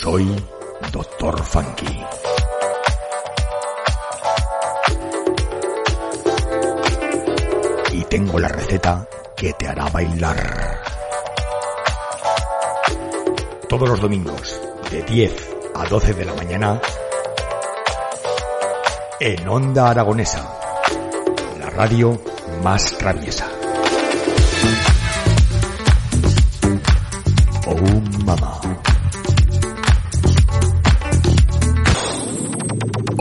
Soy Doctor Funky. Y tengo la receta que te hará bailar. Todos los domingos, de 10 a 12 de la mañana, en Onda Aragonesa, la radio más traviesa.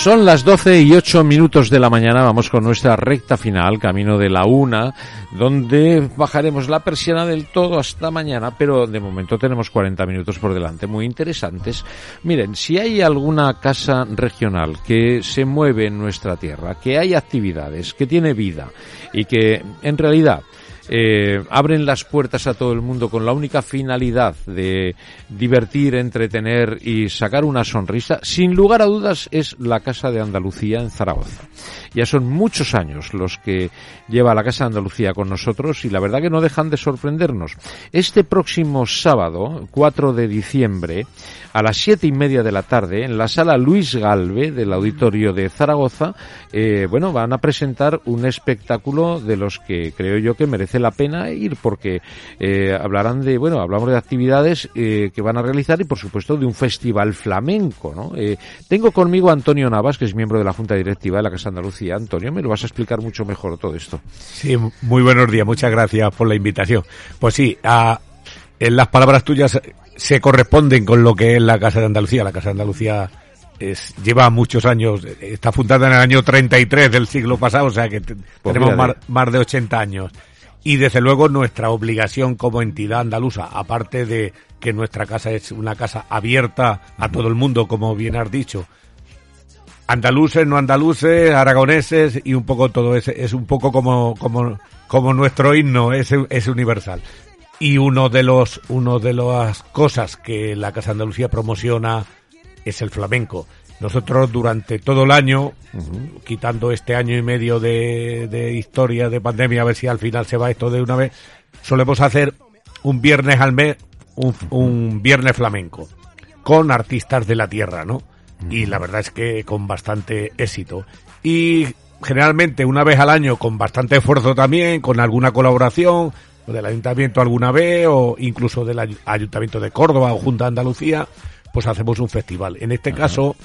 Son las 12 y 8 minutos de la mañana, vamos con nuestra recta final, camino de la una, donde bajaremos la persiana del todo hasta mañana, pero de momento tenemos 40 minutos por delante, muy interesantes. Miren, si hay alguna casa regional que se mueve en nuestra tierra, que hay actividades, que tiene vida y que en realidad eh, abren las puertas a todo el mundo con la única finalidad de divertir, entretener y sacar una sonrisa, sin lugar a dudas es la Casa de Andalucía en Zaragoza. Ya son muchos años los que lleva la Casa de Andalucía con nosotros y la verdad que no dejan de sorprendernos. Este próximo sábado, 4 de diciembre, a las siete y media de la tarde, en la sala Luis Galve del Auditorio de Zaragoza, eh, bueno, van a presentar un espectáculo de los que creo yo que merece la pena ir porque eh, hablarán de, bueno, hablamos de actividades eh, que van a realizar y por supuesto de un festival flamenco, ¿no? Eh, tengo conmigo a Antonio Navas, que es miembro de la Junta Directiva de la Casa de Andalucía. Antonio, me lo vas a explicar mucho mejor todo esto. Sí, muy buenos días, muchas gracias por la invitación. Pues sí, a, en las palabras tuyas se corresponden con lo que es la Casa de Andalucía. La Casa de Andalucía es, lleva muchos años, está fundada en el año 33 del siglo pasado, o sea que Pues tenemos más, más de 80 años. Y desde luego nuestra obligación como entidad andaluza, aparte de que nuestra casa es una casa abierta a todo el mundo, como bien has dicho, andaluces, no andaluces, aragoneses y un poco todo ese, es un poco como, como, como nuestro himno, es, es universal. Y uno de los, uno de las cosas que la Casa Andalucía promociona es el flamenco. Nosotros durante todo el año, quitando este año y medio de, de historia de pandemia, a ver si al final se va esto de una vez, solemos hacer un viernes al mes, un, un viernes flamenco, con artistas de la tierra, ¿no? Y la verdad es que con bastante éxito. Y generalmente una vez al año con bastante esfuerzo también, con alguna colaboración, o del ayuntamiento alguna vez, o incluso del ay- ayuntamiento de Córdoba o Junta de Andalucía, pues hacemos un festival. En este caso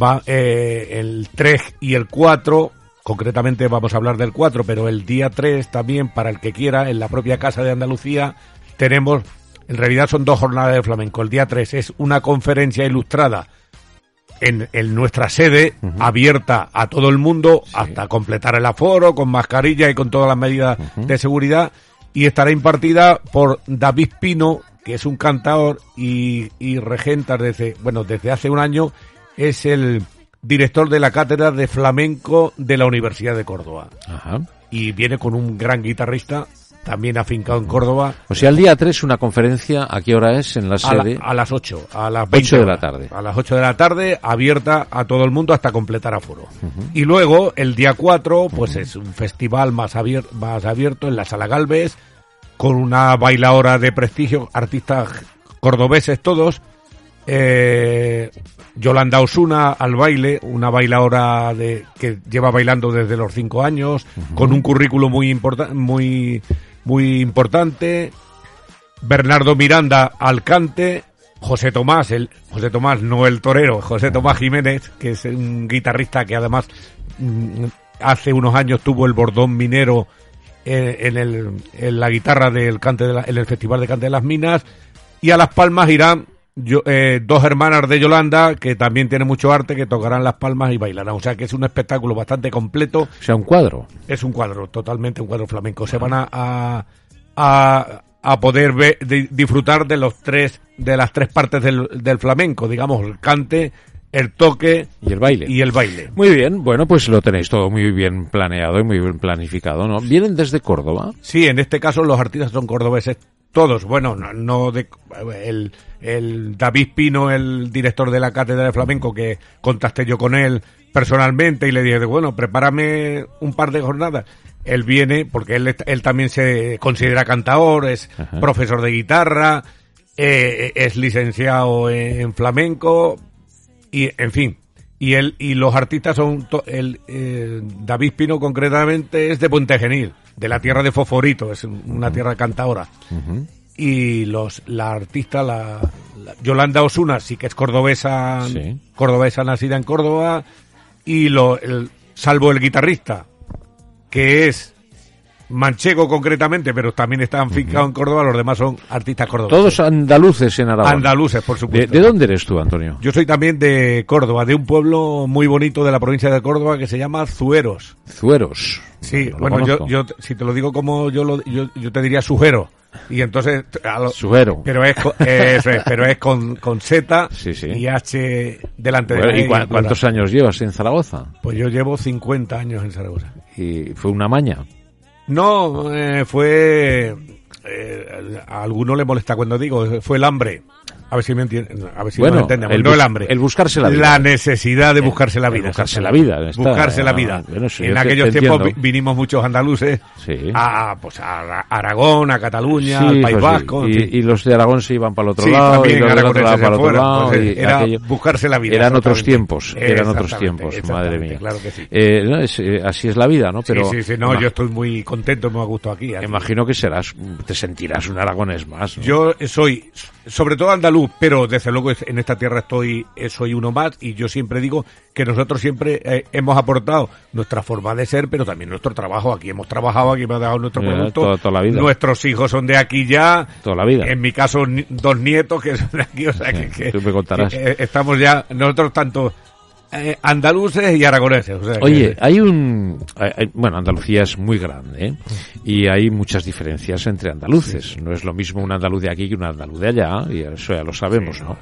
va eh, el 3 y el 4, concretamente vamos a hablar del 4, pero el día 3 también, para el que quiera, en la propia Casa de Andalucía, tenemos, en realidad son dos jornadas de flamenco. El día 3 es una conferencia ilustrada en, en nuestra sede, abierta a todo el mundo, hasta completar el aforo, con mascarilla y con todas las medidas de seguridad, y estará impartida por David Pino, que es un cantador y, y regenta desde, bueno, desde hace un año, es el director de la cátedra de flamenco de la Universidad de Córdoba. Ajá. Y viene con un gran guitarrista, también afincado en Córdoba, O sea, el día 3 una conferencia, ¿a qué hora es? En la a, la- sede. a las 8, a las 20 8 de la tarde. A las 8 de la tarde, abierta a todo el mundo hasta completar aforo. Y luego, el día 4, pues es un festival más, abier- más abierto en la Sala Galvez, con una bailadora de prestigio, artistas cordobeses todos. Eh, Yolanda Osuna al baile, una bailadora de, que lleva bailando desde los 5 años, con un currículo muy, importa- muy, muy importante. Bernardo Miranda al cante, José Tomás, el José Tomás no el torero, José Tomás Jiménez, que es un guitarrista que además mm, hace unos años tuvo el bordón minero en, el, en la guitarra del cante de la- en el Festival de Cante de las Minas y a Las Palmas irán yo- eh, dos hermanas de Yolanda que también tienen mucho arte que tocarán las palmas y bailarán, o sea que es un espectáculo bastante completo O sea, un cuadro. es un cuadro, totalmente un cuadro flamenco. Se van a, a, a- a poder ver- di- disfrutar de los tres, de las tres partes del, del flamenco, digamos, el cante, el toque Y el baile. y el baile. Muy bien, bueno, pues lo tenéis todo muy bien planeado y muy bien planificado, ¿no? Vienen desde Córdoba. Sí, en este caso los artistas son cordobeses Todos, bueno, no, no de, el, el David Pino, el director de la cátedra de flamenco, que contacté yo con él personalmente y le dije, bueno, prepárame un par de jornadas. Él viene, porque él, él también se considera cantador, es Ajá. profesor de guitarra, eh, es licenciado en flamenco, y en fin. Y él y los artistas son el eh, David Pino concretamente es de Puente Genil, de la tierra de Fosforito, es una tierra cantadora. Ujú. Y los la artista la, la Yolanda Osuna sí que es cordobesa, Sí. cordobesa nacida en Córdoba y lo el, salvo el guitarrista que es manchego concretamente, pero también está afincado en Córdoba, los demás son artistas cordobeses. Todos andaluces en Aragón. andaluces, por ¿De, supuesto. de dónde eres tú, Antonio? Yo soy también de Córdoba, de un pueblo muy bonito de la provincia de Córdoba que se llama Zueros. Zueros. Sí, No bueno, yo, si te lo digo como yo lo, yo, yo te diría Sujero. Y entonces, a lo- Sujero. pero es, es, pero es con, con Z Sí, sí. y H delante Bueno, de ¿Y cua- cuántos años llevas en Zaragoza? Pues yo llevo 50 años en Zaragoza. Y fue una maña. No, eh, fue... eh, a alguno le molesta cuando digo, fue el hambre. A ver si me entienden, a ver si Bueno, nos entendemos. el no el hambre. el buscarse la vida. La necesidad de buscarse la el vida. buscarse la vida, está, buscarse la ah, vida. bueno, sí, en aquellos tiempos entiendo. vinimos muchos andaluces Sí. a, pues a Ara- Aragón, a Cataluña, Sí, al País pues. Vasco. Y, y los de Aragón se iban para el otro lado, también y los del otro lado para el otro lado. y era aquello- buscarse la vida, Eran otros tiempos, eran otros tiempos, madre mía. claro que sí. Eh, no, es, eh, así es la vida, ¿no? Pero sí, sí, sí, no, yo estoy muy contento, me ha gustado aquí. imagino que serás, te sentirás un aragonés más. Yo soy, sobre todo andaluz, pero desde luego en esta tierra estoy, eh, soy uno más y yo siempre digo que nosotros siempre eh, hemos aportado nuestra forma de ser, pero también nuestro trabajo. Aquí hemos trabajado, aquí hemos dado nuestro producto. toda- toda la vida. Nuestros hijos son de aquí ya. Toda la vida. En mi caso, ni- dos nietos que son de aquí, o sea que, tú me contarás. que, eh, estamos ya, nosotros tanto eh, andaluces y aragoneses. o sea que- Oye, hay un... hay- bueno, Andalucía es muy grande ¿eh? y hay muchas diferencias entre andaluces. No es lo mismo un andaluz de aquí que un andaluz de allá, y eso ya lo sabemos, ¿no?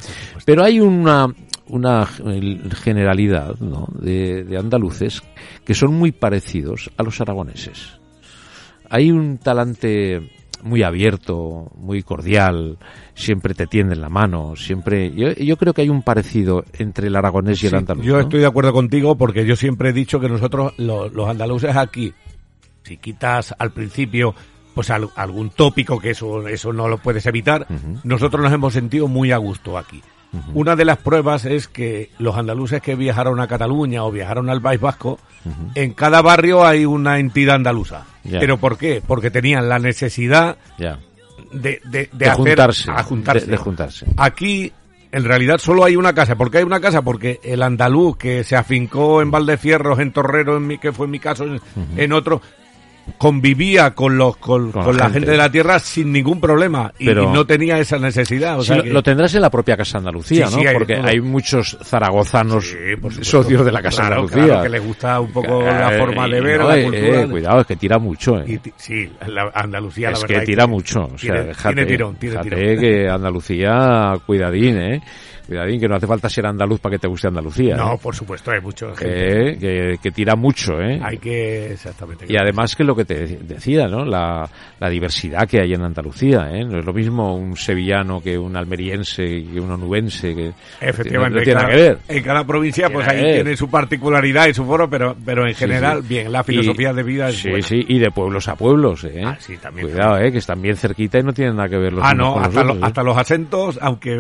Pero hay una, una generalidad ¿no? de, de andaluces que son muy parecidos a los aragoneses. Hay un talante muy abierto, muy cordial, siempre te tienden la mano, siempre... Yo, yo creo que hay un parecido entre el aragonés y el andaluz. Yo ¿no? estoy de acuerdo contigo porque yo siempre he dicho que nosotros, lo- los andaluces aquí, si quitas al principio pues al- algún tópico que eso, eso no lo puedes evitar, nosotros nos hemos sentido muy a gusto aquí. Una de las pruebas es que los andaluces que viajaron a Cataluña o viajaron al País Vasco, en cada barrio hay una entidad andaluza. ¿Pero por qué? Porque tenían la necesidad de, de, de de, hacer- juntarse, a juntarse. De, juntarse. Aquí, en realidad, solo hay una casa. ¿Por qué hay una casa? Porque el andaluz que se afincó en Valdefierros, en Torrero, en mi, que fue mi caso, en, en otro, convivía con los con, Con la con la, gente. gente. de la tierra sin ningún problema y, Pero- y no tenía esa necesidad. O Sí, sea lo, que- lo tendrás en la propia Casa Andalucía, Sí, ¿no? sí, hay de Porque hay muchos zaragozanos por socios de la Casa Claro, Andalucía. claro, que les gusta un poco la Eh, forma de y ver, no, la eh, cultura. eh, cuidado, es que tira mucho, ¿eh? Y sí, la Andalucía, la es verdad. que tira mucho. O sea, tiene, déjate, tiene tirón, tiene tirón. que Andalucía, cuidadín, ¿eh? Cuidadín, que no hace falta ser andaluz para que te guste Andalucía. No, ¿eh? por supuesto, hay mucho gente. Eh, que, que tira mucho, ¿eh? Hay que, exactamente. Y además que lo que te decía, ¿no? La, la diversidad que hay en Andalucía, ¿eh? No es lo mismo un sevillano que un almeriense que un onubense que Efectivamente, no, tiene cada- que ver. en cada provincia pues Tiene ahí que ver. tiene su particularidad y su foro, pero, pero en Sí, general, sí. bien, la Y- filosofía de vida es Sí, buena. sí, y de pueblos a pueblos, ¿eh? Ah, sí, también, Cuidado, ¿eh? Que están bien cerquita y no tienen nada que ver los Ah, no, con los hasta, otros, lo- ¿eh? hasta los acentos, aunque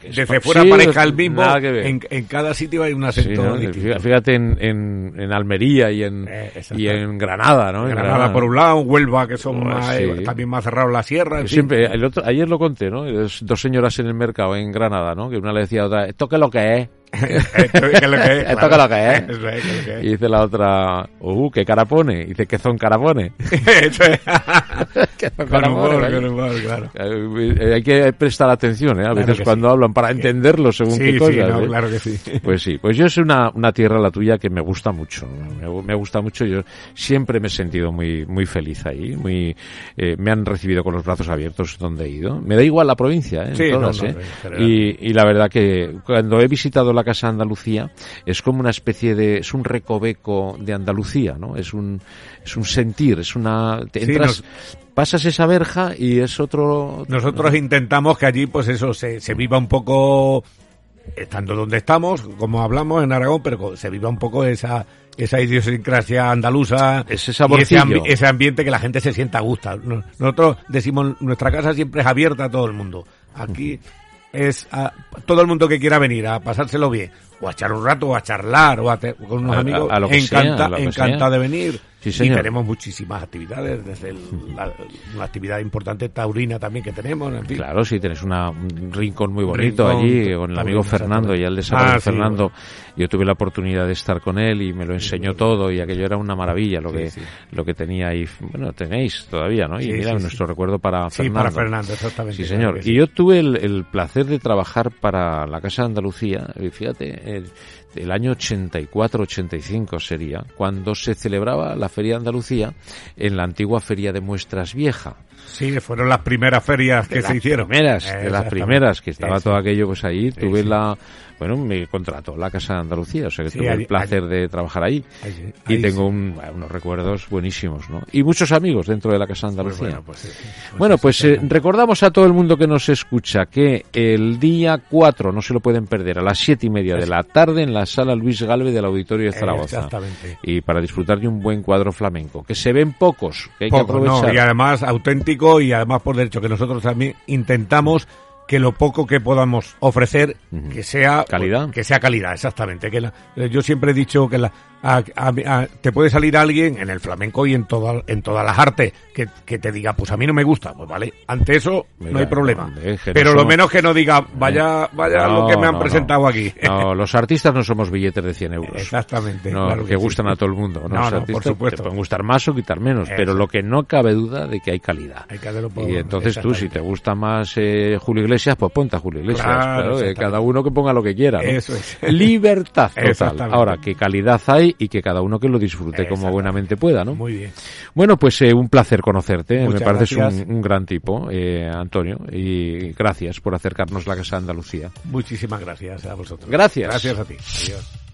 que desde fuera sí, parezca el mismo, en, en cada sitio hay un Sí, acento ¿no? Fíjate- en, en, en Almería y en, Eh, y en Granada, ¿no? En Granada por un lado, Huelva, que son Pues, más, sí. eh, también más cerrados la sierra. en Yo fin. siempre, el otro, ayer lo conté, ¿no? Dos señoras en el mercado en Granada, ¿no? Que una le decía a otra, ¿esto qué es lo que es? Esto es lo que es, Esto claro. que lo que es. Eso es, que lo que es. Y dice la otra, uh, ¿qué cara pone? Y dice, ¿qué son carapones? Eso es. ¿Qué son Con humor, con humor, claro. Eh, eh, hay que prestar atención, ¿eh? A veces que cuando sí. hablan para entenderlo según Sí, qué sí, no, ¿eh? claro que sí. Pues sí, pues yo es una, una tierra la tuya que me gusta mucho, me, me gusta mucho, yo siempre me he sentido muy, muy feliz ahí, muy, eh, me han recibido con los brazos abiertos donde he ido, me da igual la provincia, ¿eh? en Sí, no, todas, no, ¿eh? Y, y la verdad que cuando he visitado la la Casa Andalucía es como una especie de, es un recoveco de Andalucía, ¿no? Es un, es un sentir, es una, te Sí, entras, pasas esa verja y es otro... Nosotros intentamos que allí, pues eso, se, se viva un poco, estando donde estamos, como hablamos en Aragón, pero se viva un poco esa esa idiosincrasia andaluza Ese y ese, ambi- ese ambiente que la gente se sienta a gusto. No- Nosotros decimos, nuestra casa siempre es abierta a todo el mundo. Aquí es a todo el mundo que quiera venir a pasárselo bien, o a echar un rato, o a charlar, o a te- con unos A- amigos, a lo que encanta, a lo que encanta sea. de venir. Sí, y señor. tenemos muchísimas actividades, desde el- la, una actividad importante taurina también que tenemos, en fin. Claro, sí, tienes una, un rincón muy bonito rincón, allí con el amigo Fernando y el de Ah, sí, Fernando. bueno. Yo tuve la oportunidad de estar con él y me lo enseñó todo y aquello era una maravilla lo Sí, que sí. lo que tenía ahí. Bueno, tenéis todavía, ¿no? Y Sí, mira, sí, sí. nuestro recuerdo para Sí, Fernando. para Fernando, exactamente. Sí, señor. sí. Y yo tuve el, el placer de trabajar para la Casa de Andalucía, y fíjate, el año 84-85 sería, cuando se celebraba la Feria de Andalucía en la antigua Feria de Muestras Vieja. Sí, fueron las primeras ferias que se hicieron. primeras, de las primeras, que estaba todo aquello pues ahí, tuve la, bueno, me contrató la Casa de Andalucía, o sea que tuve el placer de trabajar ahí. Y tengo un- bueno, unos recuerdos buenísimos, ¿no? Y muchos amigos dentro de la Casa de Pues Andalucía. bueno, pues. Pues Bueno, pues eh, recordamos a todo el mundo que nos escucha que el día 4, no se lo pueden perder, a las siete y media de la tarde en la sala Luis Galve del Auditorio de Zaragoza. Exactamente. Y para disfrutar de un buen cuadro flamenco, que se ven pocos, que hay Poco, que aprovechar. no, y además auténtico y además por derecho que nosotros también intentamos que lo poco que podamos ofrecer que sea Calidad. que sea calidad exactamente que la- eh, yo siempre he dicho que la, a- a- a- te puede salir alguien en el flamenco y en toda, en todas las artes que, que te diga pues a mí no me gusta pues vale ante eso Mira, no hay problema hombre, que no pero lo menos que no diga vaya vaya No, lo que me han no, presentado aquí No, los artistas no somos billetes de 100 euros. exactamente No, claro que, sí. gustan a todo el mundo. ¿no? Los artistas por supuesto. Te pueden gustar más o quitar menos, pero lo que no cabe duda de que hay calidad. Hay que y entonces tú, si te gusta más eh, Julio Iglesias, pues ponte a Julio Iglesias. Claro, Claro, eh, cada uno que ponga lo que quiera. Eso es. Libertad total. Ahora, que calidad hay y que cada uno que lo disfrute como buenamente pueda, ¿no? muy bien Bueno, pues eh, un placer conocerte. Muchas Me pareces un, gran tipo, eh, Antonio, y gracias por acercarnos la Casa de Andalucía. muchísimas gracias a vosotros Gracias. gracias a ti adiós